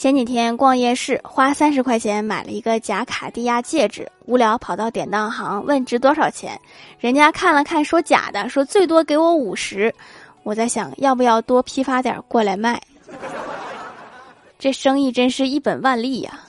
前几天逛夜市，花三十块钱买了一个假卡地亚戒指，无聊跑到典当行问值多少钱。人家看了看说假的，说最多给我五十。我在想要不要多批发点过来卖，这生意真是一本万利呀。